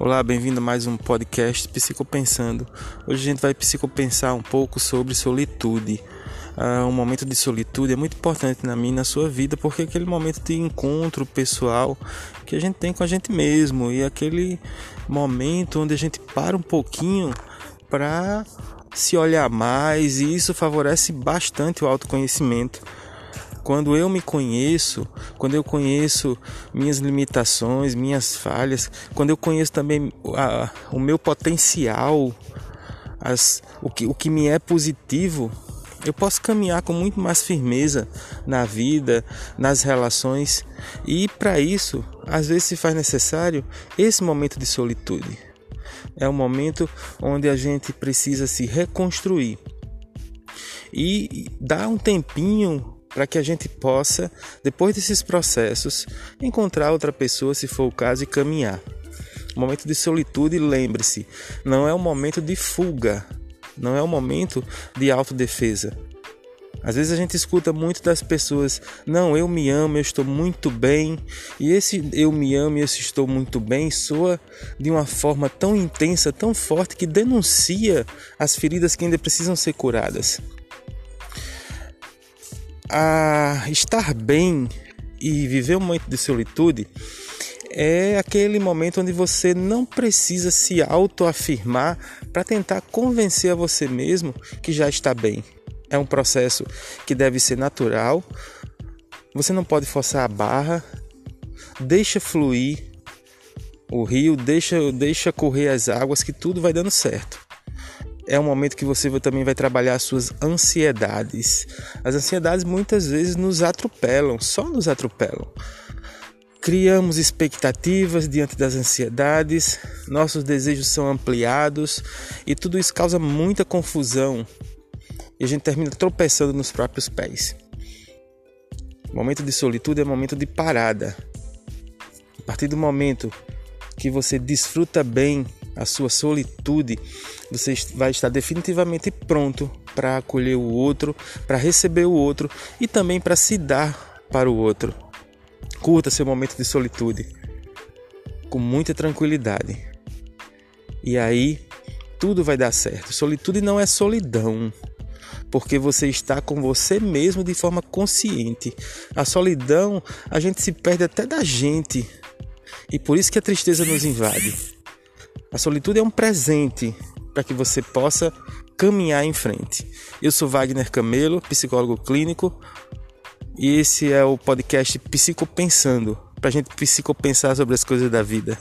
Olá, bem-vindo a mais um podcast Psicopensando. Hoje a gente vai psicopensar um pouco sobre solitude. Uh, um momento de solitude é muito importante na minha e na sua vida, porque é aquele momento de encontro pessoal que a gente tem com a gente mesmo e aquele momento onde a gente para um pouquinho para se olhar mais e isso favorece bastante o autoconhecimento. Quando eu me conheço, quando eu conheço minhas limitações, minhas falhas, quando eu conheço também a, o meu potencial, as, o, que, o que me é positivo, eu posso caminhar com muito mais firmeza na vida, nas relações, e para isso, às vezes se faz necessário esse momento de solitude. É um momento onde a gente precisa se reconstruir e dar um tempinho para que a gente possa, depois desses processos, encontrar outra pessoa, se for o caso, e caminhar. O momento de solitude, lembre-se, não é um momento de fuga, não é um momento de autodefesa. Às vezes a gente escuta muito das pessoas: não, eu me amo, eu estou muito bem. E esse eu me amo e esse estou muito bem soa de uma forma tão intensa, tão forte, que denuncia as feridas que ainda precisam ser curadas a estar bem e viver um momento de solitude é aquele momento onde você não precisa se autoafirmar para tentar convencer a você mesmo que já está bem. É um processo que deve ser natural. Você não pode forçar a barra. Deixa fluir o rio, deixa, deixa correr as águas que tudo vai dando certo é um momento que você também vai trabalhar as suas ansiedades. As ansiedades muitas vezes nos atropelam, só nos atropelam. Criamos expectativas diante das ansiedades, nossos desejos são ampliados e tudo isso causa muita confusão e a gente termina tropeçando nos próprios pés. Momento de solitude é momento de parada. A partir do momento que você desfruta bem a sua solitude, você vai estar definitivamente pronto para acolher o outro, para receber o outro e também para se dar para o outro. Curta seu momento de solitude com muita tranquilidade. E aí tudo vai dar certo. Solitude não é solidão, porque você está com você mesmo de forma consciente. A solidão, a gente se perde até da gente. E por isso que a tristeza nos invade. A solitude é um presente para que você possa caminhar em frente. Eu sou Wagner Camelo, psicólogo clínico, e esse é o podcast Psicopensando, para a gente psicopensar sobre as coisas da vida.